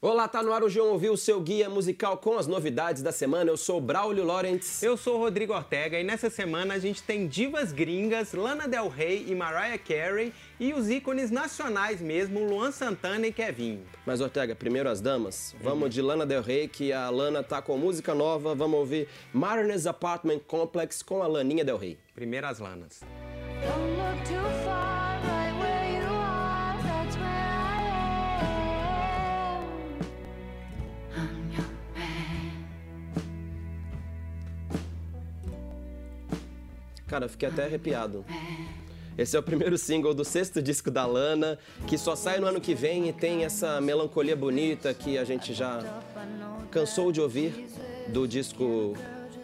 Olá, tá no ar o João Ouviu, o seu guia musical com as novidades da semana. Eu sou o Braulio Lawrence. Eu sou o Rodrigo Ortega e nessa semana a gente tem divas gringas, Lana Del Rey e Mariah Carey e os ícones nacionais mesmo, Luan Santana e Kevin. Mas Ortega, primeiro as damas. Vamos de Lana Del Rey, que a Lana tá com música nova. Vamos ouvir Mariners Apartment Complex com a Laninha Del Rey. Primeiro as Lanas. Cara, eu fiquei até arrepiado. Esse é o primeiro single do sexto disco da Lana, que só sai no ano que vem e tem essa melancolia bonita que a gente já cansou de ouvir do disco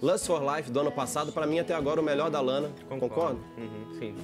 Lust for Life do ano passado. Para mim, até agora, o melhor da Lana. Concordo? Concordo? Uhum, sim.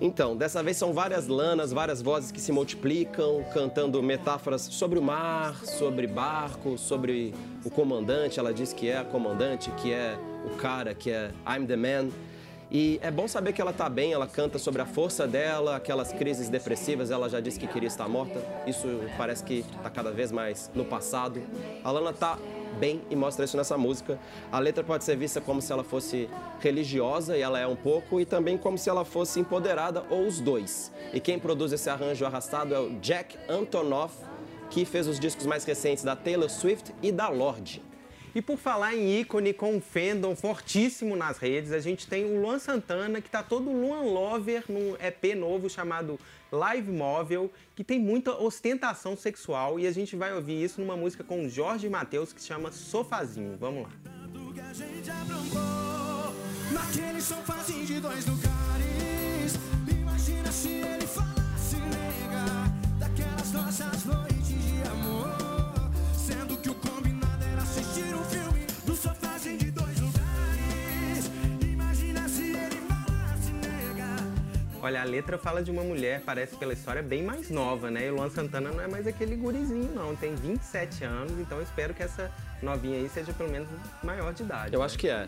Então, dessa vez são várias lanas, várias vozes que se multiplicam, cantando metáforas sobre o mar, sobre barco, sobre o comandante. Ela diz que é a comandante, que é o cara, que é I'm the man. E é bom saber que ela está bem, ela canta sobre a força dela, aquelas crises depressivas, ela já disse que queria estar morta. Isso parece que está cada vez mais no passado. A Lana está bem e mostra isso nessa música. A letra pode ser vista como se ela fosse religiosa, e ela é um pouco, e também como se ela fosse empoderada, ou os dois. E quem produz esse arranjo arrastado é o Jack Antonoff, que fez os discos mais recentes da Taylor Swift e da Lorde. E por falar em ícone com um fandom fortíssimo nas redes, a gente tem o Luan Santana, que tá todo Luan Lover num EP novo chamado Live Móvel, que tem muita ostentação sexual e a gente vai ouvir isso numa música com Jorge Matheus que chama Sofazinho. Vamos lá. Naquele sofazinho de dois lugares, imagina se ele falasse, nega, daquelas nossas noites Olha, a letra fala de uma mulher, parece pela história, bem mais nova, né? E o Luan Santana não é mais aquele gurizinho, não. Tem 27 anos, então eu espero que essa novinha aí seja pelo menos maior de idade. Eu né? acho que é.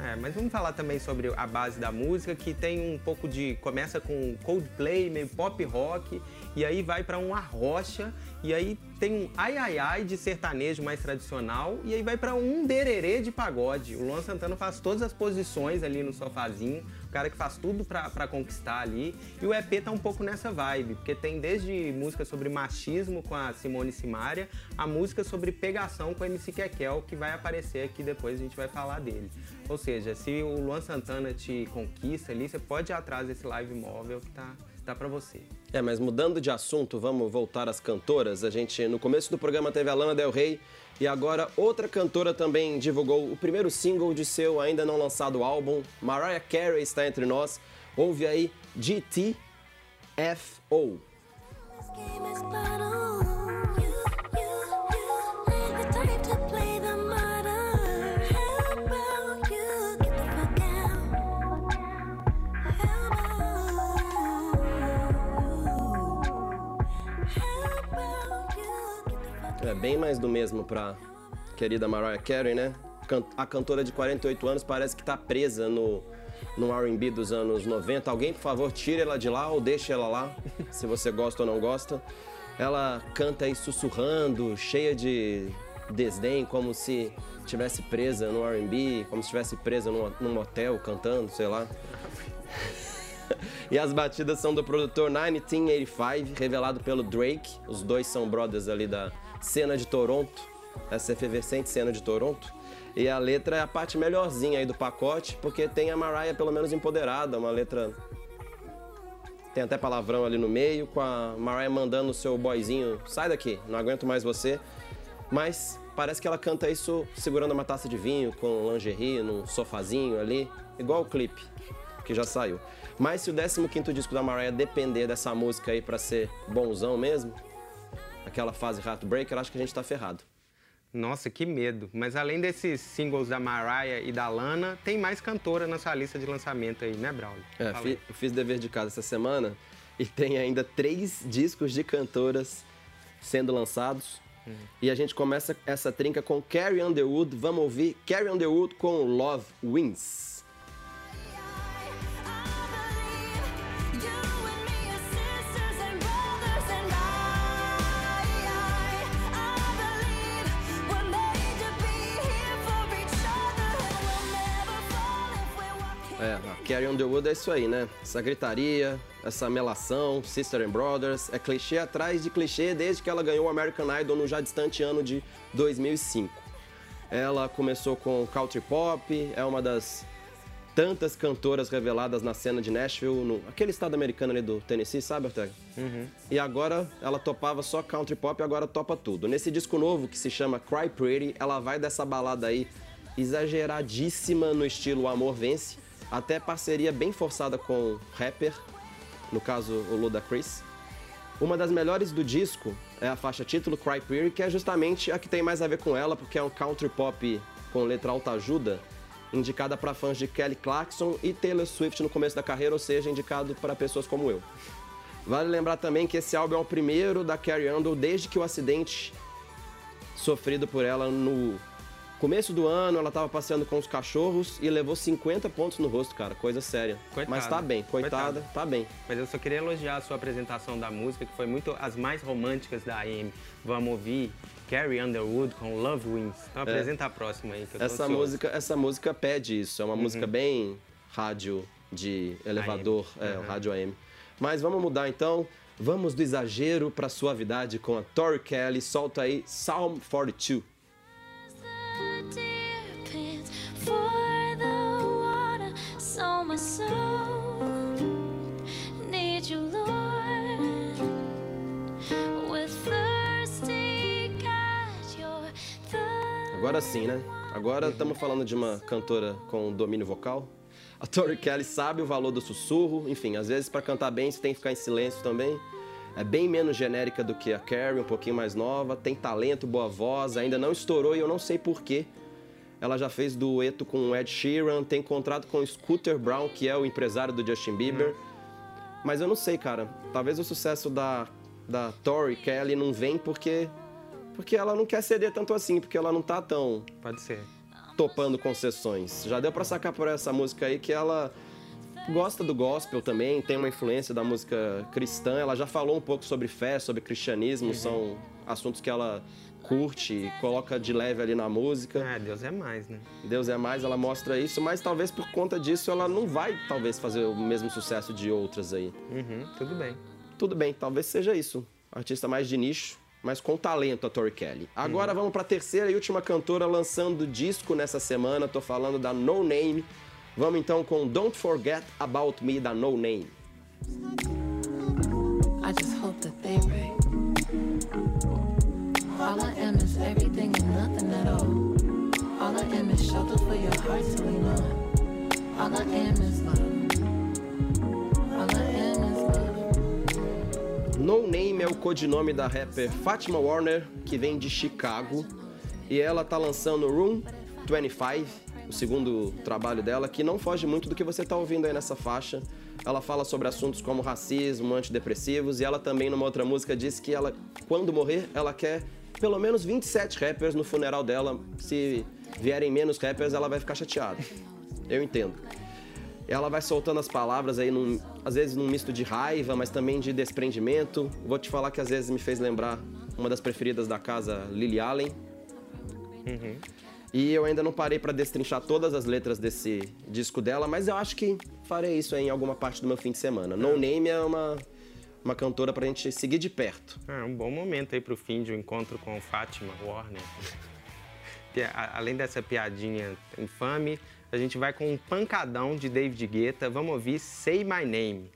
É, mas vamos falar também sobre a base da música, que tem um pouco de. começa com Coldplay, meio pop rock, e aí vai para um arrocha, e aí tem um ai ai ai de sertanejo mais tradicional, e aí vai para um dererê de pagode. O Luan Santana faz todas as posições ali no sofazinho, cara que faz tudo para conquistar ali. E o EP tá um pouco nessa vibe, porque tem desde música sobre machismo com a Simone Simaria, a música sobre pegação com a MC Kekel, que vai aparecer aqui depois, a gente vai falar dele. Ou seja, se o Luan Santana te conquista ali, você pode ir atrás desse live móvel que tá tá para você. É, mas mudando de assunto, vamos voltar às cantoras. A gente no começo do programa teve a Lana Del Rey e agora outra cantora também divulgou o primeiro single de seu ainda não lançado álbum. Mariah Carey está entre nós. Ouve aí GTFO. É bem mais do mesmo pra querida Mariah Carey, né? A cantora de 48 anos parece que tá presa no, no R&B dos anos 90. Alguém, por favor, tire ela de lá ou deixe ela lá, se você gosta ou não gosta. Ela canta aí sussurrando, cheia de desdém, como se estivesse presa no R&B, como se estivesse presa num, num motel cantando, sei lá. e as batidas são do produtor 1985, revelado pelo Drake. Os dois são brothers ali da cena de Toronto, essa efervescente cena de Toronto. E a letra é a parte melhorzinha aí do pacote, porque tem a Mariah pelo menos empoderada, uma letra. Tem até palavrão ali no meio, com a Mariah mandando o seu boyzinho, sai daqui, não aguento mais você. Mas parece que ela canta isso segurando uma taça de vinho, com lingerie, num sofazinho ali, igual o clipe que já saiu. Mas se o 15 disco da Mariah depender dessa música aí para ser bonzão mesmo, aquela fase Heartbreaker, acho que a gente tá ferrado. Nossa, que medo. Mas além desses singles da Mariah e da Lana, tem mais cantora nessa lista de lançamento aí, né, Braulio? É, fi, eu fiz dever de casa essa semana e tem ainda três discos de cantoras sendo lançados. Uhum. E a gente começa essa trinca com Carrie Underwood. Vamos ouvir Carrie Underwood com Love Wins. Carrie Underwood é isso aí, né? Essa gritaria, essa melação, Sister and Brothers, é clichê atrás de clichê desde que ela ganhou o American Idol no já distante ano de 2005. Ela começou com country pop, é uma das tantas cantoras reveladas na cena de Nashville, no, aquele estado americano ali do Tennessee, sabe, Ortega? Uhum. E agora ela topava só country pop e agora topa tudo. Nesse disco novo que se chama Cry Pretty, ela vai dessa balada aí exageradíssima no estilo Amor Vence, até parceria bem forçada com rapper, no caso o Ludacris. Uma das melhores do disco é a faixa título Cry Pretty, que é justamente a que tem mais a ver com ela, porque é um country pop com letra alta ajuda indicada para fãs de Kelly Clarkson e Taylor Swift no começo da carreira, ou seja, indicado para pessoas como eu. Vale lembrar também que esse álbum é o primeiro da Carrie Underwood desde que o acidente sofrido por ela no começo do ano, ela estava passeando com os cachorros e levou 50 pontos no rosto, cara, coisa séria. Coitada. Mas tá bem, coitada, Coitada. tá bem. Mas eu só queria elogiar a sua apresentação da música, que foi muito as mais românticas da AM. Vamos ouvir Carrie Underwood com Love Wins. Então é. apresenta a próxima aí. essa música, essa música pede isso. É uma uhum. música bem rádio de elevador, AM. é, uhum. rádio AM. Mas vamos mudar então. Vamos do exagero para suavidade com a Tori Kelly. Solta aí Psalm 42. Agora sim, né? Agora estamos falando de uma cantora com domínio vocal. A Tori Kelly sabe o valor do sussurro, enfim, às vezes para cantar bem você tem que ficar em silêncio também. É bem menos genérica do que a Carrie, um pouquinho mais nova, tem talento, boa voz, ainda não estourou e eu não sei porquê. Ela já fez dueto com o Ed Sheeran, tem contrato com o Scooter Brown, que é o empresário do Justin Bieber. Hum. Mas eu não sei, cara. Talvez o sucesso da, da Tori Kelly não vem porque porque ela não quer ceder tanto assim, porque ela não tá tão. Pode ser. Topando concessões. Já deu para sacar por essa música aí que ela gosta do gospel também, tem uma influência da música cristã. Ela já falou um pouco sobre fé, sobre cristianismo, uhum. são assuntos que ela curte, coloca de leve ali na música. É, Deus é mais, né? Deus é mais, ela mostra isso, mas talvez por conta disso ela não vai, talvez, fazer o mesmo sucesso de outras aí. Uhum, tudo bem. Tudo bem, talvez seja isso. Artista mais de nicho, mas com talento a Tori Kelly. Agora uhum. vamos para a terceira e última cantora lançando disco nessa semana. Tô falando da No Name. Vamos então com Don't Forget About Me da No Name. I just hope that they right. All I am is everything and nothing at all. All I am is shelter for your heart to lean on. All I am is love. No Name é o codinome da rapper Fatima Warner, que vem de Chicago, e ela tá lançando Room 25, o segundo trabalho dela, que não foge muito do que você tá ouvindo aí nessa faixa. Ela fala sobre assuntos como racismo, antidepressivos, e ela também numa outra música diz que ela, quando morrer, ela quer pelo menos 27 rappers no funeral dela. Se vierem menos rappers, ela vai ficar chateada. Eu entendo. Ela vai soltando as palavras aí, num, às vezes num misto de raiva, mas também de desprendimento. Vou te falar que às vezes me fez lembrar uma das preferidas da casa, Lily Allen. Uhum. E eu ainda não parei para destrinchar todas as letras desse disco dela, mas eu acho que farei isso em alguma parte do meu fim de semana. No Name é uma, uma cantora pra gente seguir de perto. É um bom momento aí pro fim de um encontro com Fátima Warner. Além dessa piadinha infame, a gente vai com um pancadão de David Guetta. Vamos ouvir Say My Name.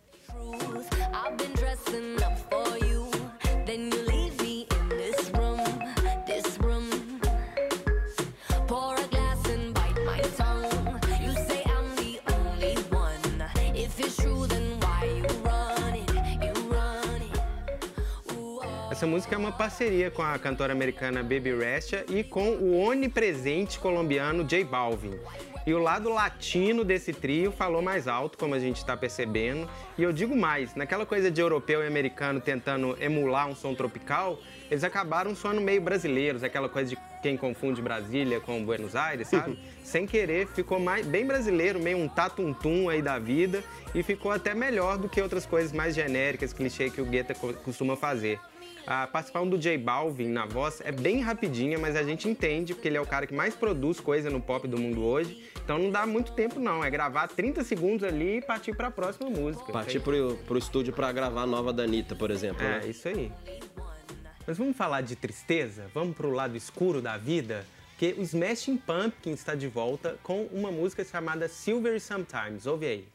Essa música é uma parceria com a cantora americana Baby Rexha e com o onipresente colombiano J Balvin. E o lado latino desse trio falou mais alto, como a gente está percebendo. E eu digo mais, naquela coisa de europeu e americano tentando emular um som tropical, eles acabaram soando meio brasileiros, aquela coisa de quem confunde Brasília com Buenos Aires, sabe? Sem querer, ficou mais, bem brasileiro, meio um tatuntum aí da vida e ficou até melhor do que outras coisas mais genéricas, clichê que o Guetta costuma fazer. A participação do J Balvin na voz é bem rapidinha, mas a gente entende, porque ele é o cara que mais produz coisa no pop do mundo hoje. Então não dá muito tempo, não. É gravar 30 segundos ali e partir para a próxima música. Partir pro, pro estúdio para gravar a nova Danita, por exemplo. É, né? isso aí. Mas vamos falar de tristeza? Vamos pro lado escuro da vida? Porque o Smashing Pumpkins está de volta com uma música chamada Silver Sometimes. Ouve aí.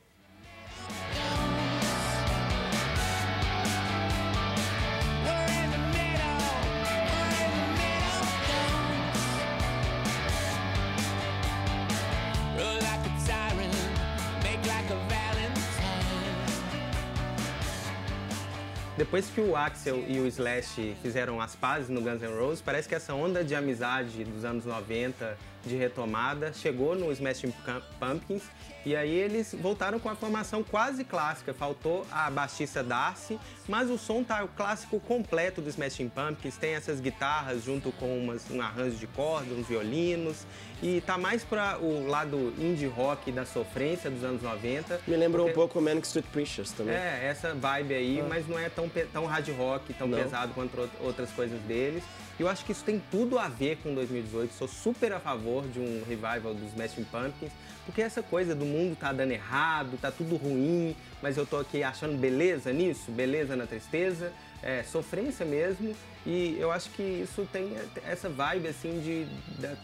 Depois que o Axel e o Slash fizeram as pazes no Guns N' Roses, parece que essa onda de amizade dos anos 90, de retomada, chegou no Smashing Pumpkins e aí eles voltaram com a formação quase clássica. Faltou a baixista Darcy, mas o som tá o clássico completo do Smashing Pumpkins. Tem essas guitarras junto com umas, um arranjo de cordas, uns violinos. E tá mais para o lado indie rock da sofrência dos anos 90. Me lembra porque... um pouco o Manic Street Preachers também. É, essa vibe aí, ah. mas não é tão, tão hard rock, tão não. pesado quanto outras coisas deles. E eu acho que isso tem tudo a ver com 2018. Sou super a favor de um revival dos Smashing Pumpkins, porque essa coisa do mundo tá dando errado, tá tudo ruim, mas eu tô aqui achando beleza nisso, beleza na tristeza, é, sofrência mesmo. E eu acho que isso tem essa vibe assim de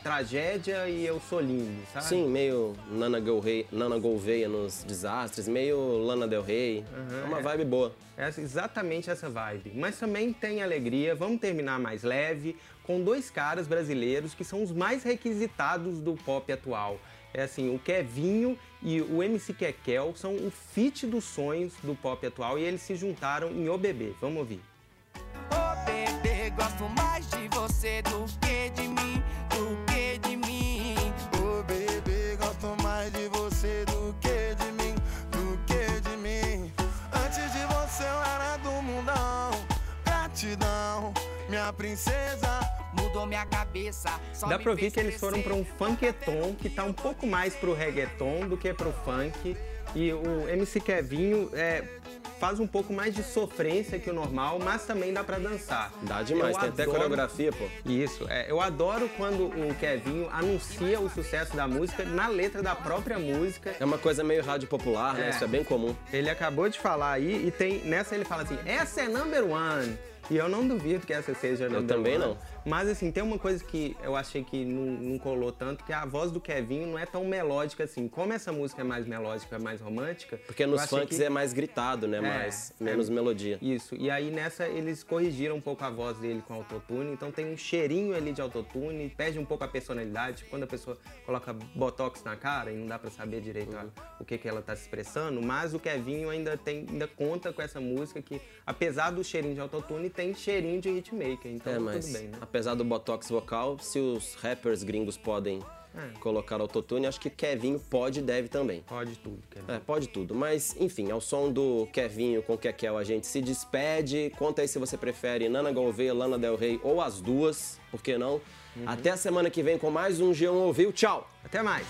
tragédia e eu sou lindo, sabe? Sim, meio Nana Gouveia, Nana Gouveia nos desastres, meio Lana Del Rey. Uhum, é uma é, vibe boa. É exatamente essa vibe. Mas também tem alegria. Vamos terminar mais leve com dois caras brasileiros que são os mais requisitados do pop atual. É assim, o Kevinho e o MC Kekel são o fit dos sonhos do pop atual e eles se juntaram em O Bebê. Vamos ouvir. Ô bebê, gosto mais de você do que de mim, do que de mim. Ô bebê, gosto mais de você do que de mim, do que de mim. Antes de você eu era do mundão, gratidão, minha princesa. Dá pra ouvir que eles foram pra um funketon que tá um pouco mais pro reggaeton do que pro funk. E o MC Kevinho é, faz um pouco mais de sofrência que o normal, mas também dá para dançar. Dá demais, eu tem adoro... até coreografia, pô. Isso, é, eu adoro quando o Kevinho anuncia o sucesso da música na letra da própria música. É uma coisa meio rádio popular, né? é. né? Isso é bem comum. Ele acabou de falar aí e tem nessa ele fala assim: essa é number one. E eu não duvido que essa seja a Eu também one. não. Mas assim, tem uma coisa que eu achei que não, não, colou tanto, que a voz do Kevin não é tão melódica assim. Como essa música é mais melódica, mais romântica. Porque nos funks que... é mais gritado, né? É, mais, menos é, melodia. Isso. E aí nessa eles corrigiram um pouco a voz dele com autotune, então tem um cheirinho ali de autotune, perde um pouco a personalidade. Quando a pessoa coloca botox na cara e não dá para saber direito uhum. a, o que, que ela tá se expressando, mas o Kevinho ainda tem ainda conta com essa música que, apesar do cheirinho de autotune, tem cheirinho de hitmaker. Então é, mas, tudo bem, né? Apesar do botox vocal, se os rappers gringos podem é. colocar autotune, acho que Kevinho pode e deve também. Pode tudo, Kevin. É, pode tudo. Mas, enfim, ao som do Kevinho com Kekel, a gente se despede. Conta aí se você prefere Nana Gouveia, Lana Del Rey ou as duas, por que não? Uhum. Até a semana que vem com mais um G1 Ouviu. Tchau! Até mais!